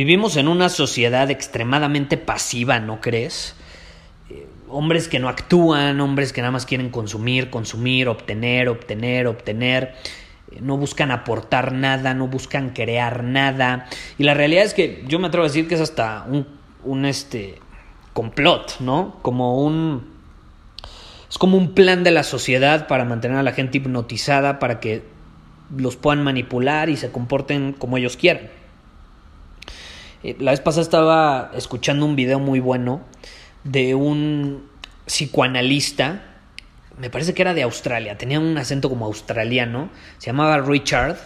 Vivimos en una sociedad extremadamente pasiva, ¿no crees? Eh, hombres que no actúan, hombres que nada más quieren consumir, consumir, obtener, obtener, obtener. Eh, no buscan aportar nada, no buscan crear nada. Y la realidad es que yo me atrevo a decir que es hasta un, un este, complot, ¿no? Como un... Es como un plan de la sociedad para mantener a la gente hipnotizada, para que los puedan manipular y se comporten como ellos quieran. Eh, la vez pasada estaba escuchando un video muy bueno de un psicoanalista, me parece que era de Australia, tenía un acento como australiano, se llamaba Richard,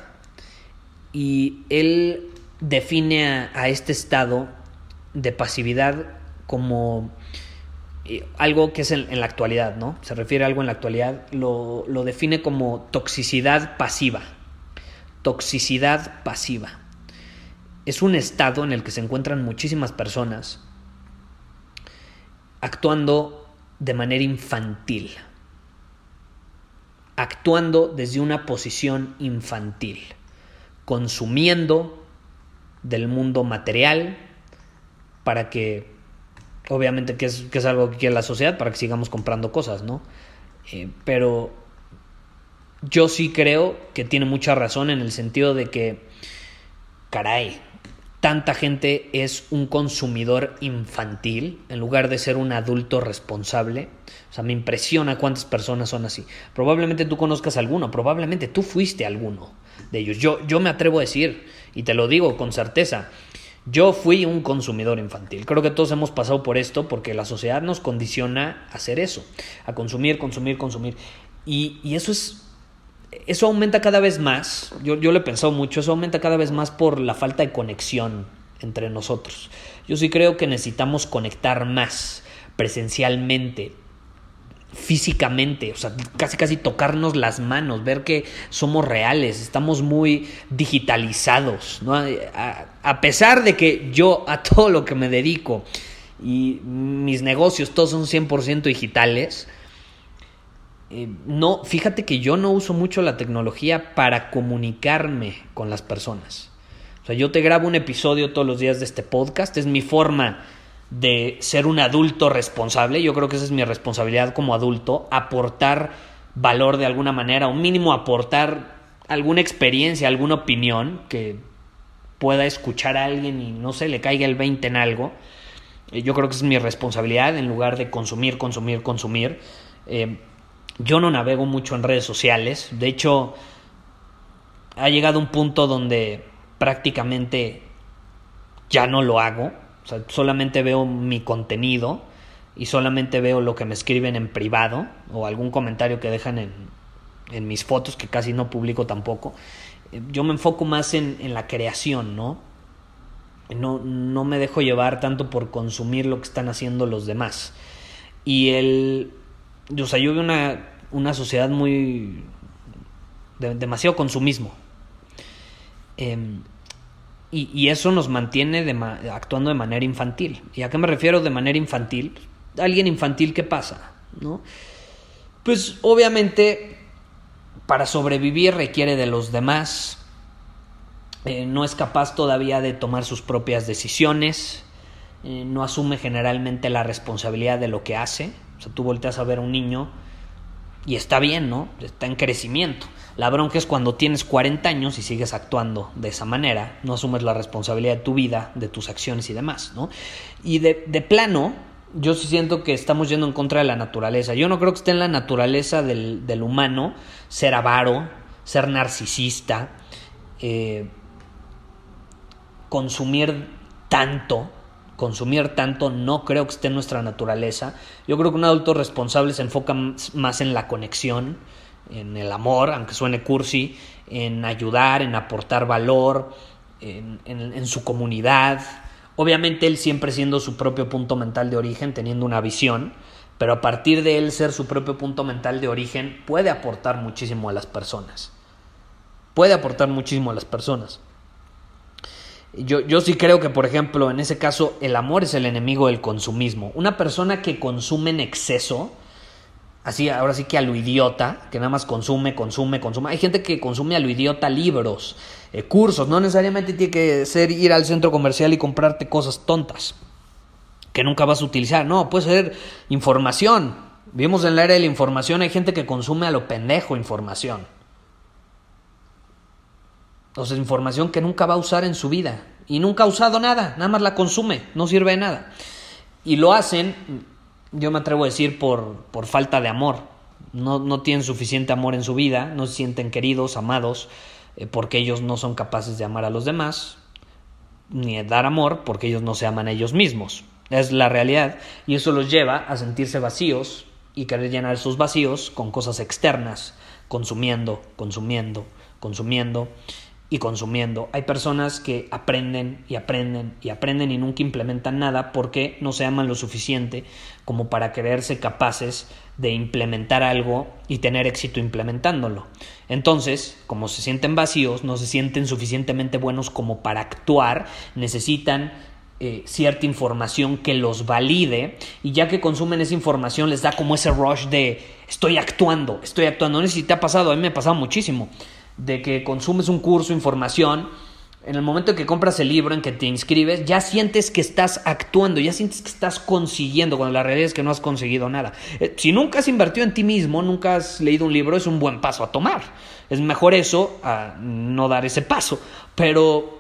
y él define a, este estado de pasividad como eh, algo que es en, la actualidad, ¿no? Se refiere a algo en la actualidad, lo, lo define como toxicidad pasiva. Toxicidad pasiva es un estado en el que se encuentran muchísimas personas actuando de manera infantil, actuando desde una posición infantil, consumiendo del mundo material para que, obviamente que es, que es algo que quiere la sociedad, para que sigamos comprando cosas, ¿no? Eh, pero yo sí creo que tiene mucha razón en el sentido de que, caray, tanta gente es un consumidor infantil en lugar de ser un adulto responsable. O sea, me impresiona cuántas personas son así. Probablemente tú conozcas alguno, probablemente tú fuiste alguno de ellos. Yo, yo me atrevo a decir, y te lo digo con certeza, yo fui un consumidor infantil. Creo que todos hemos pasado por esto porque la sociedad nos condiciona a hacer eso, a consumir, consumir, consumir. Y, y eso es eso aumenta cada vez más, yo, yo lo he pensado mucho, eso aumenta cada vez más por la falta de conexión entre nosotros. Yo sí creo que necesitamos conectar más presencialmente, físicamente, o sea, casi casi tocarnos las manos, ver que somos reales, estamos muy digitalizados, ¿no? a, a pesar de que yo a todo lo que me dedico y mis negocios todos son 100% digitales, eh, no, fíjate que yo no uso mucho la tecnología para comunicarme con las personas. O sea, yo te grabo un episodio todos los días de este podcast, es mi forma de ser un adulto responsable, yo creo que esa es mi responsabilidad como adulto, aportar valor de alguna manera, o mínimo aportar alguna experiencia, alguna opinión que pueda escuchar a alguien y no se le caiga el 20 en algo. Eh, yo creo que es mi responsabilidad en lugar de consumir, consumir, consumir. Eh, yo no navego mucho en redes sociales. De hecho, ha llegado un punto donde prácticamente ya no lo hago. Solamente veo mi contenido y solamente veo lo que me escriben en privado o algún comentario que dejan en, en mis fotos que casi no publico tampoco. Yo me enfoco más en, en la creación, ¿no? ¿no? No me dejo llevar tanto por consumir lo que están haciendo los demás. Y el o sea, yo veo una, una sociedad muy... demasiado consumismo. Em, y, eso nos mantiene actuando de manera infantil. ¿Y a qué me refiero de manera infantil? Alguien infantil, ¿qué pasa? ¿No? Pues obviamente para sobrevivir requiere de los demás, eh, no es capaz todavía de tomar sus propias decisiones, eh, no asume generalmente la responsabilidad de lo que hace, o sea, tú volteas a ver a un niño Y está bien, ¿no? Está en crecimiento. La bronca es cuando tienes 40 años y sigues actuando de esa manera, no asumes la responsabilidad de tu vida, de tus acciones y demás, ¿no? Y de, de plano, yo sí siento que estamos yendo en contra de la naturaleza. Yo no creo que esté en la naturaleza del, del humano ser avaro, ser narcisista, eh, consumir tanto. Consumir tanto no creo que esté en nuestra naturaleza. Yo creo que un adulto responsable se enfoca más en la conexión, en el amor, aunque suene cursi, en ayudar, en aportar valor, en, en su comunidad, Obviamente él siempre siendo su propio punto mental de origen, teniendo una visión, pero a partir de él ser su propio punto mental de origen, puede aportar muchísimo a las personas. Puede aportar muchísimo a las personas. Yo, yo, sí creo que, por ejemplo, en ese caso, el amor es el enemigo del consumismo. Una persona que consume en exceso, así, ahora sí que a lo idiota, que nada más consume, consume, consume. Hay gente que consume a lo idiota libros, eh, cursos, no necesariamente tiene que ser ir al centro comercial y comprarte cosas tontas que nunca vas a utilizar, no, puede ser información. Vimos en la era de la información, hay gente que consume a lo pendejo información. O información que nunca va a usar en su vida. Y nunca ha usado nada, nada más la consume, no sirve de nada. Y lo hacen, yo me atrevo a decir, por, por falta de amor. No, no tienen suficiente amor en su vida, no se sienten queridos, amados, eh, porque ellos no son capaces de amar a los demás, ni de dar amor porque ellos no se aman a ellos mismos. Es la realidad y eso los lleva a sentirse vacíos y querer llenar sus vacíos con cosas externas, consumiendo, consumiendo, consumiendo y consumiendo. Hay personas que aprenden y aprenden y aprenden y nunca implementan nada porque no se aman lo suficiente como para creerse capaces de implementar algo y tener éxito implementándolo. Entonces, como se sienten vacíos, no se sienten suficientemente buenos como para actuar, necesitan eh, cierta información que los valide y ya que consumen esa información les da como ese rush de estoy actuando, estoy actuando. No sé si te ha pasado, a mí me ha pasado muchísimo, de que consumes un curso, información, en el momento en que compras el libro, en que te inscribes, ya sientes que estás actuando, ya sientes que estás consiguiendo, cuando la realidad es que no has conseguido nada. Eh, si nunca has invertido en ti mismo, nunca has leído un libro, es un buen paso a tomar. Es mejor eso a no dar ese paso. Pero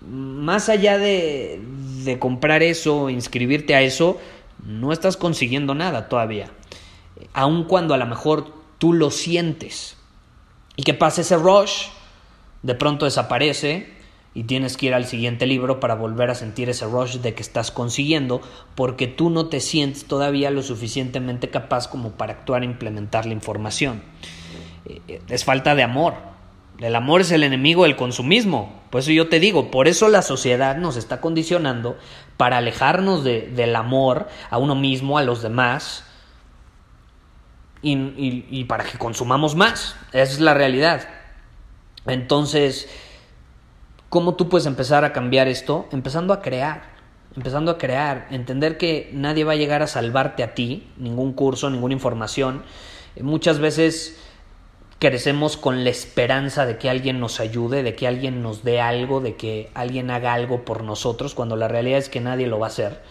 más allá de, de comprar eso, inscribirte a eso, no estás consiguiendo nada todavía. Aun cuando a lo mejor tú lo sientes. Y que pase ese rush, de pronto desaparece y tienes que ir al siguiente libro para volver a sentir ese rush de que estás consiguiendo porque tú no te sientes todavía lo suficientemente capaz como para actuar e implementar la información. Eh, es falta de amor. El amor es el enemigo del consumismo. Por eso yo te digo, por eso la sociedad nos está condicionando para alejarnos del amor a uno mismo, a los demás, y, para que consumamos más. Esa es la realidad. Entonces, ¿Cómo tú puedes empezar a cambiar esto? Empezando a crear, empezando a crear, entender que nadie va a llegar a salvarte a ti, ningún curso, ninguna información. Eh, muchas veces crecemos con la esperanza de que alguien nos ayude, de que alguien nos dé algo, de que alguien haga algo por nosotros, cuando la realidad es que nadie lo va a hacer.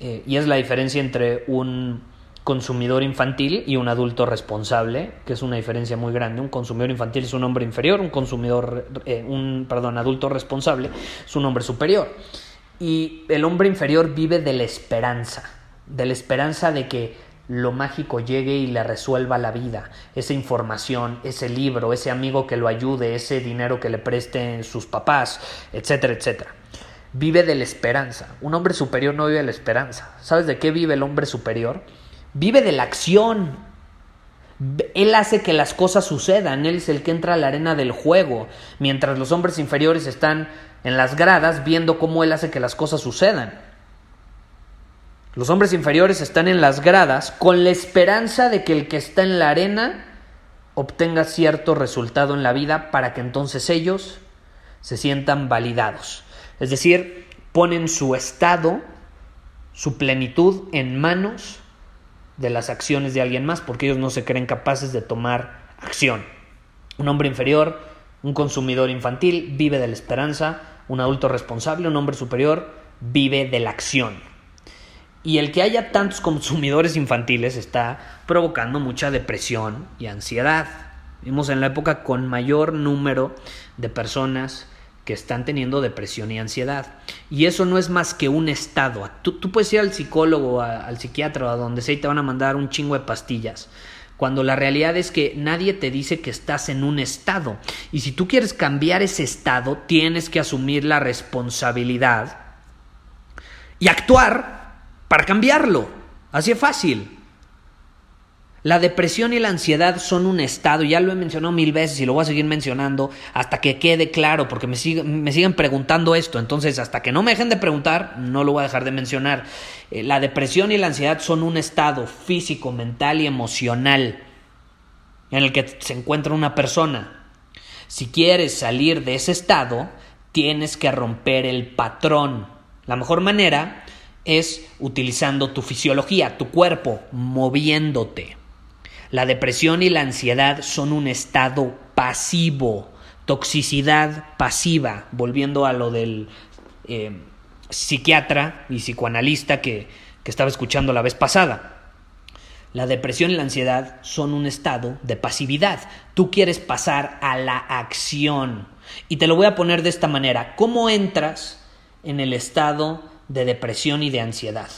Eh, y es la diferencia entre un consumidor infantil y un adulto responsable, que es una diferencia muy grande. Un consumidor infantil es un hombre inferior, un consumidor, eh, un perdón, adulto responsable es un hombre superior. Y el hombre inferior vive de la esperanza, de la esperanza de que lo mágico llegue y le resuelva la vida, esa información, ese libro, ese amigo que lo ayude, ese dinero que le presten sus papás, etcétera, etcétera. Vive de la esperanza. Un hombre superior no vive de la esperanza. ¿Sabes de qué vive el hombre superior? Vive de la acción. Él hace que las cosas sucedan, él es el que entra a la arena del juego, mientras los hombres inferiores están en las gradas viendo cómo él hace que las cosas sucedan. Los hombres inferiores están en las gradas con la esperanza de que el que está en la arena obtenga cierto resultado en la vida para que entonces ellos se sientan validados. Es decir, ponen su estado, su plenitud en manos de las acciones de alguien más porque ellos no se creen capaces de tomar acción. Un hombre inferior, un consumidor infantil, vive de la esperanza, un adulto responsable, un hombre superior, vive de la acción. Y el que haya tantos consumidores infantiles está provocando mucha depresión y ansiedad. Vimos en la época con mayor número de personas que están teniendo depresión y ansiedad. Y eso no es más que un estado. Tú, puedes ir al psicólogo, al psiquiatra, a donde sea y te van a mandar un chingo de pastillas. Cuando la realidad es que nadie te dice que estás en un estado. Y si tú quieres cambiar ese estado, tienes que asumir la responsabilidad y actuar para cambiarlo. Así es fácil. La depresión y la ansiedad son un estado, ya lo he mencionado mil veces y lo voy a seguir mencionando hasta que quede claro, porque me, me siguen preguntando esto, entonces hasta que no me dejen de preguntar, no lo voy a dejar de mencionar. Eh, la depresión y la ansiedad son un estado físico, mental y emocional en el que se encuentra una persona. Si quieres salir de ese estado, tienes que romper el patrón. La mejor manera es utilizando tu fisiología, tu cuerpo, moviéndote. La depresión y la ansiedad son un estado pasivo, toxicidad pasiva, volviendo a lo del eh, psiquiatra y psicoanalista que, que estaba escuchando la vez pasada. La depresión y la ansiedad son un estado de pasividad. Tú quieres pasar a la acción. Y te lo voy a poner de esta manera. ¿Cómo entras en el estado de depresión y de ansiedad,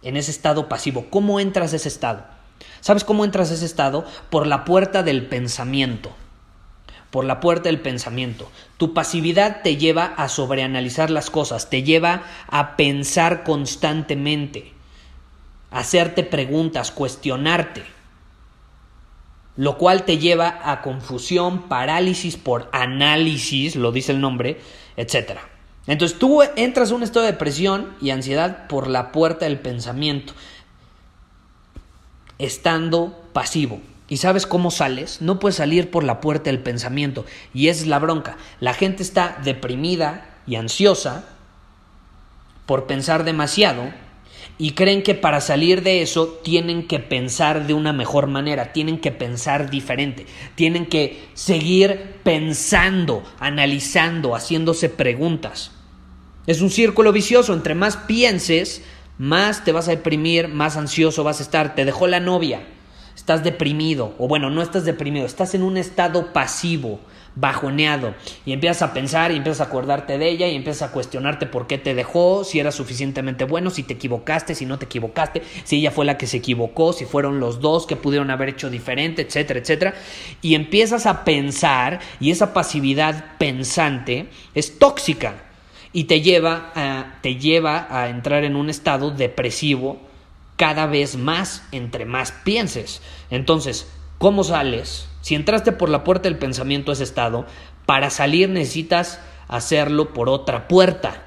en ese estado pasivo. ¿Cómo entras a ese estado? ¿Sabes cómo entras a ese estado? Por la puerta del pensamiento. Por la puerta del pensamiento. Tu pasividad te lleva a sobreanalizar las cosas, te lleva a pensar constantemente, hacerte preguntas, cuestionarte, lo cual te lleva a confusión, parálisis por análisis, lo dice el nombre, etcétera. Entonces tú entras a un estado de depresión y ansiedad por la puerta del pensamiento, estando pasivo. ¿Y sabes cómo sales? No puedes salir por la puerta del pensamiento. Y es la bronca. La gente está deprimida y ansiosa por pensar demasiado y creen que para salir de eso tienen que pensar de una mejor manera, tienen que pensar diferente, tienen que seguir pensando, analizando, haciéndose preguntas. Es un círculo vicioso, entre más pienses, más te vas a deprimir, más ansioso vas a estar. Te dejó la novia, estás deprimido, o bueno, no estás deprimido, estás en un estado pasivo, bajoneado, y empiezas a pensar y empiezas a acordarte de ella y empiezas a cuestionarte por qué te dejó, si era suficientemente bueno, si te equivocaste, si no te equivocaste, si ella fue la que se equivocó, si fueron los dos que pudieron haber hecho diferente, etcétera, etcétera, y empiezas a pensar y esa pasividad pensante es tóxica y te lleva a, te lleva a entrar en un estado depresivo cada vez más entre más pienses. Entonces, ¿cómo sales? Si entraste por la puerta del pensamiento a ese estado, para salir necesitas hacerlo por otra puerta.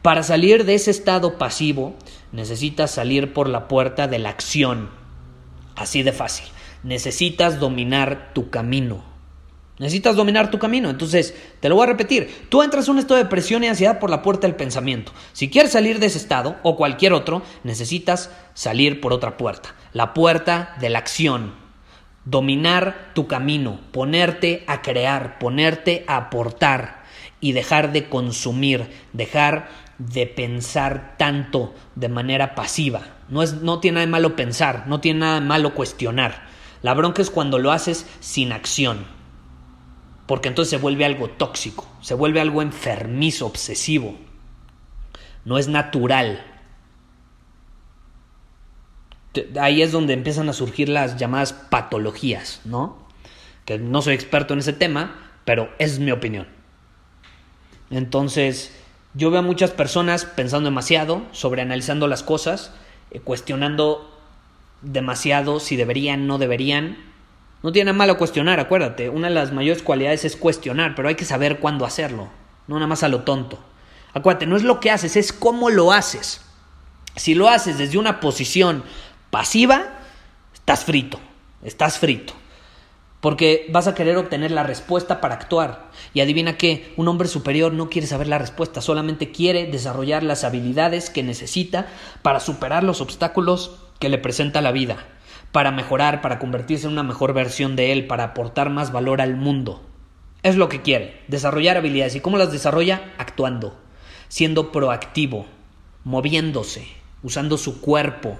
Para salir de ese estado pasivo, necesitas salir por la puerta de la acción. Así de fácil. Necesitas dominar tu camino. Necesitas dominar tu camino. Entonces, te lo voy a repetir. Tú entras en un estado de depresión y ansiedad por la puerta del pensamiento. Si quieres salir de ese estado o cualquier otro, necesitas salir por otra puerta. La puerta de la acción. Dominar tu camino. Ponerte a crear. Ponerte a aportar. Y dejar de consumir. Dejar de pensar tanto de manera pasiva. No, es, no tiene nada de malo pensar. No tiene nada de malo cuestionar. La bronca es cuando lo haces sin acción porque entonces se vuelve algo tóxico, se vuelve algo enfermizo, obsesivo. No es natural. Ahí es donde empiezan a surgir las llamadas patologías, ¿no? Que no soy experto en ese tema, pero es mi opinión. Entonces, yo veo a muchas personas pensando demasiado, sobreanalizando las cosas, eh, cuestionando demasiado si deberían, no deberían, no tiene nada malo cuestionar, acuérdate. Una de las mayores cualidades es cuestionar, pero hay que saber cuándo hacerlo. No nada más a lo tonto. Acuérdate, no es lo que haces, es cómo lo haces. Si lo haces desde una posición pasiva, estás frito. Estás frito. Porque vas a querer obtener la respuesta para actuar. Y adivina qué, un hombre superior no quiere saber la respuesta, solamente quiere desarrollar las habilidades que necesita para superar los obstáculos que le presenta la vida para mejorar, para convertirse en una mejor versión de él, para aportar más valor al mundo. Es lo que quiere, desarrollar habilidades. ¿Y cómo las desarrolla? Actuando, siendo proactivo, moviéndose, usando su cuerpo,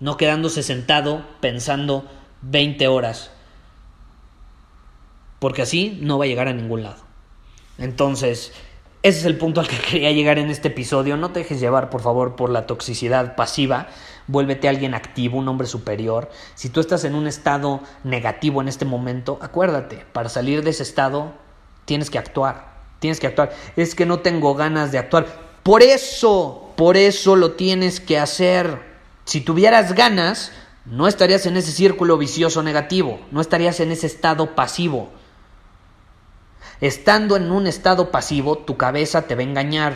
no quedándose sentado pensando 20 horas, porque así no va a llegar a ningún lado. Entonces, ese es el punto al que quería llegar en este episodio. No te dejes llevar, por favor, por la toxicidad pasiva. Vuélvete alguien activo, un hombre superior. Si tú estás en un estado negativo en este momento, acuérdate, para salir de ese estado tienes que actuar. Tienes que actuar. Es que no tengo ganas de actuar. Por eso, por eso lo tienes que hacer. Si tuvieras ganas, no estarías en ese círculo vicioso negativo, no estarías en ese estado pasivo. Estando en un estado pasivo, tu cabeza te va a engañar.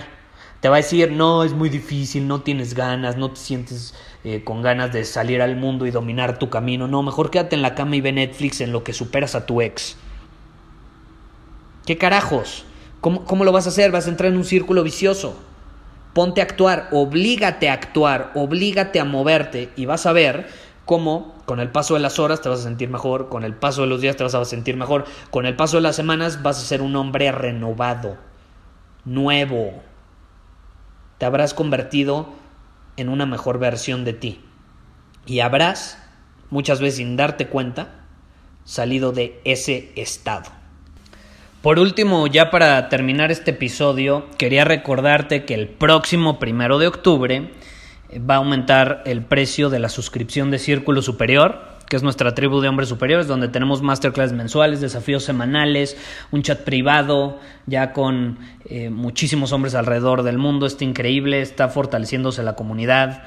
Te va a decir, no, es muy difícil, no tienes ganas, no te sientes eh, con ganas de salir al mundo y dominar tu camino. No, mejor quédate en la cama y ve Netflix en lo que superas a tu ex. ¿Qué carajos? ¿Cómo, ¿Cómo lo vas a hacer? Vas a entrar en un círculo vicioso. Ponte a actuar, oblígate a actuar, oblígate a moverte y vas a ver cómo con el paso de las horas te vas a sentir mejor, con el paso de los días te vas a sentir mejor, con el paso de las semanas vas a ser un hombre renovado, nuevo. Te habrás convertido en una mejor versión de ti. Y habrás, muchas veces sin darte cuenta, salido de ese estado. Por último, ya para terminar este episodio, quería recordarte que el próximo primero de octubre va a aumentar el precio de la suscripción de Círculo Superior, que es nuestra tribu de hombres superiores, donde tenemos masterclass mensuales, desafíos semanales, un chat privado, ya con eh, muchísimos hombres alrededor del mundo. Está increíble, está fortaleciéndose la comunidad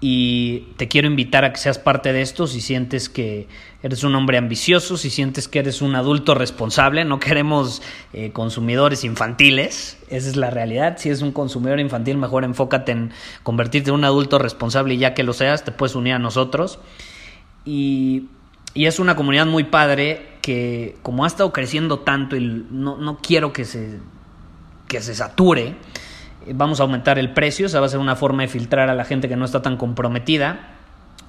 y te quiero invitar a que seas parte de esto si sientes que eres un hombre ambicioso, si sientes que eres un adulto responsable, no queremos eh, consumidores infantiles, esa es la realidad, si eres un consumidor infantil mejor enfócate en convertirte en un adulto responsable y ya que lo seas te puedes unir a nosotros. Y, y es una comunidad muy padre que como ha estado creciendo tanto y no, no quiero que se, que se sature, vamos a aumentar el precio, o sea, va a ser una forma de filtrar a la gente que no está tan comprometida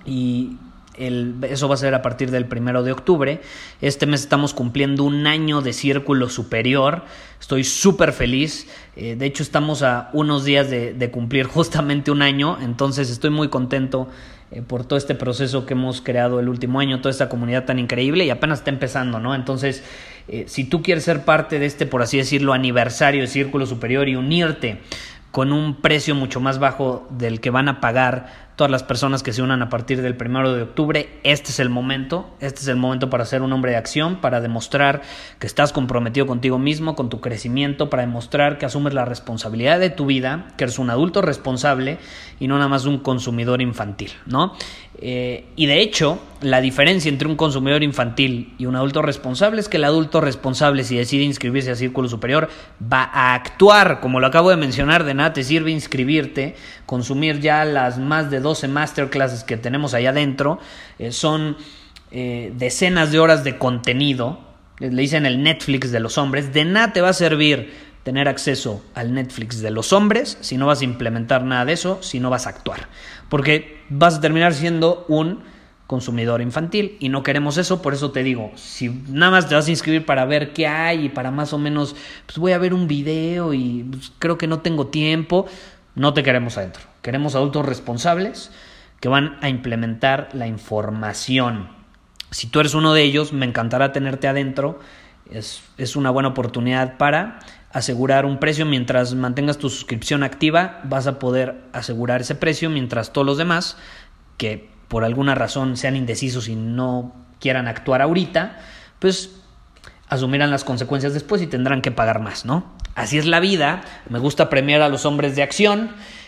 y eso va a ser a partir del primero de octubre. Este mes estamos cumpliendo un año de círculo superior. Estoy súper feliz. Eh, de hecho, estamos a unos días de, cumplir justamente un año. Entonces, estoy muy contento eh, por todo este proceso que hemos creado el último año, toda esta comunidad tan increíble y apenas está empezando, ¿no? Entonces, eh, si tú quieres ser parte de este, por así decirlo, aniversario de Círculo Superior y unirte con un precio mucho más bajo del que van a pagar todas las personas que se unan a partir del primero de octubre, este es el momento, este es el momento para ser un hombre de acción, para demostrar que estás comprometido contigo mismo, con tu crecimiento, para demostrar que asumes la responsabilidad de tu vida, que eres un adulto responsable y no nada más un consumidor infantil, ¿no? Eh, y de hecho, la diferencia entre un consumidor infantil y un adulto responsable es que el adulto responsable, si decide inscribirse a Círculo Superior, va a actuar, como lo acabo de mencionar, de nada te sirve inscribirte, consumir ya las más de 12 masterclasses que tenemos allá adentro, eh, son eh, decenas de horas de contenido, le dicen el Netflix de los hombres, de nada te va a servir tener acceso al Netflix de los hombres si no vas a implementar nada de eso, si no vas a actuar. Porque vas a terminar siendo un consumidor infantil y no queremos eso, por eso te digo, si nada más te vas a inscribir para ver qué hay y para más o menos, pues voy a ver un video y pues, creo que no tengo tiempo, no te queremos adentro. Queremos adultos responsables que van a implementar la información. Si tú eres uno de ellos, me encantará tenerte adentro. Es, es una buena oportunidad para asegurar un precio mientras mantengas tu suscripción activa, vas a poder asegurar ese precio mientras todos los demás que por alguna razón sean indecisos y no quieran actuar ahorita, pues asumirán las consecuencias después y tendrán que pagar más, ¿no? Así es la vida, me gusta premiar a los hombres de acción